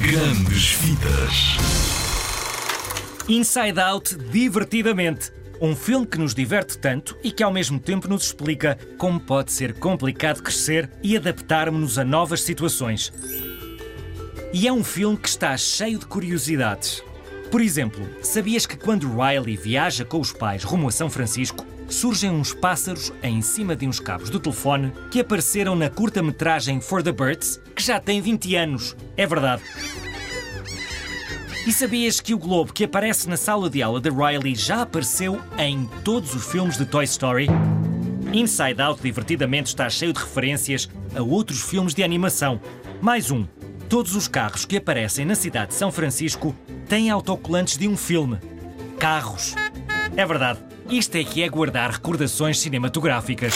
Grandes Vidas. Inside Out divertidamente. Um filme que nos diverte tanto e que ao mesmo tempo nos explica como pode ser complicado crescer e adaptarmos-nos a novas situações. E é um filme que está cheio de curiosidades. Por exemplo, sabias que quando Riley viaja com os pais rumo a São Francisco, surgem uns pássaros em cima de uns cabos do telefone que apareceram na curta-metragem For the Birds, que já tem 20 anos. É verdade. E sabias que o globo que aparece na sala de aula de Riley já apareceu em todos os filmes de Toy Story? Inside Out divertidamente está cheio de referências a outros filmes de animação. Mais um. Todos os carros que aparecem na cidade de São Francisco têm autocolantes de um filme. Carros. É verdade. Isto é que é guardar recordações cinematográficas.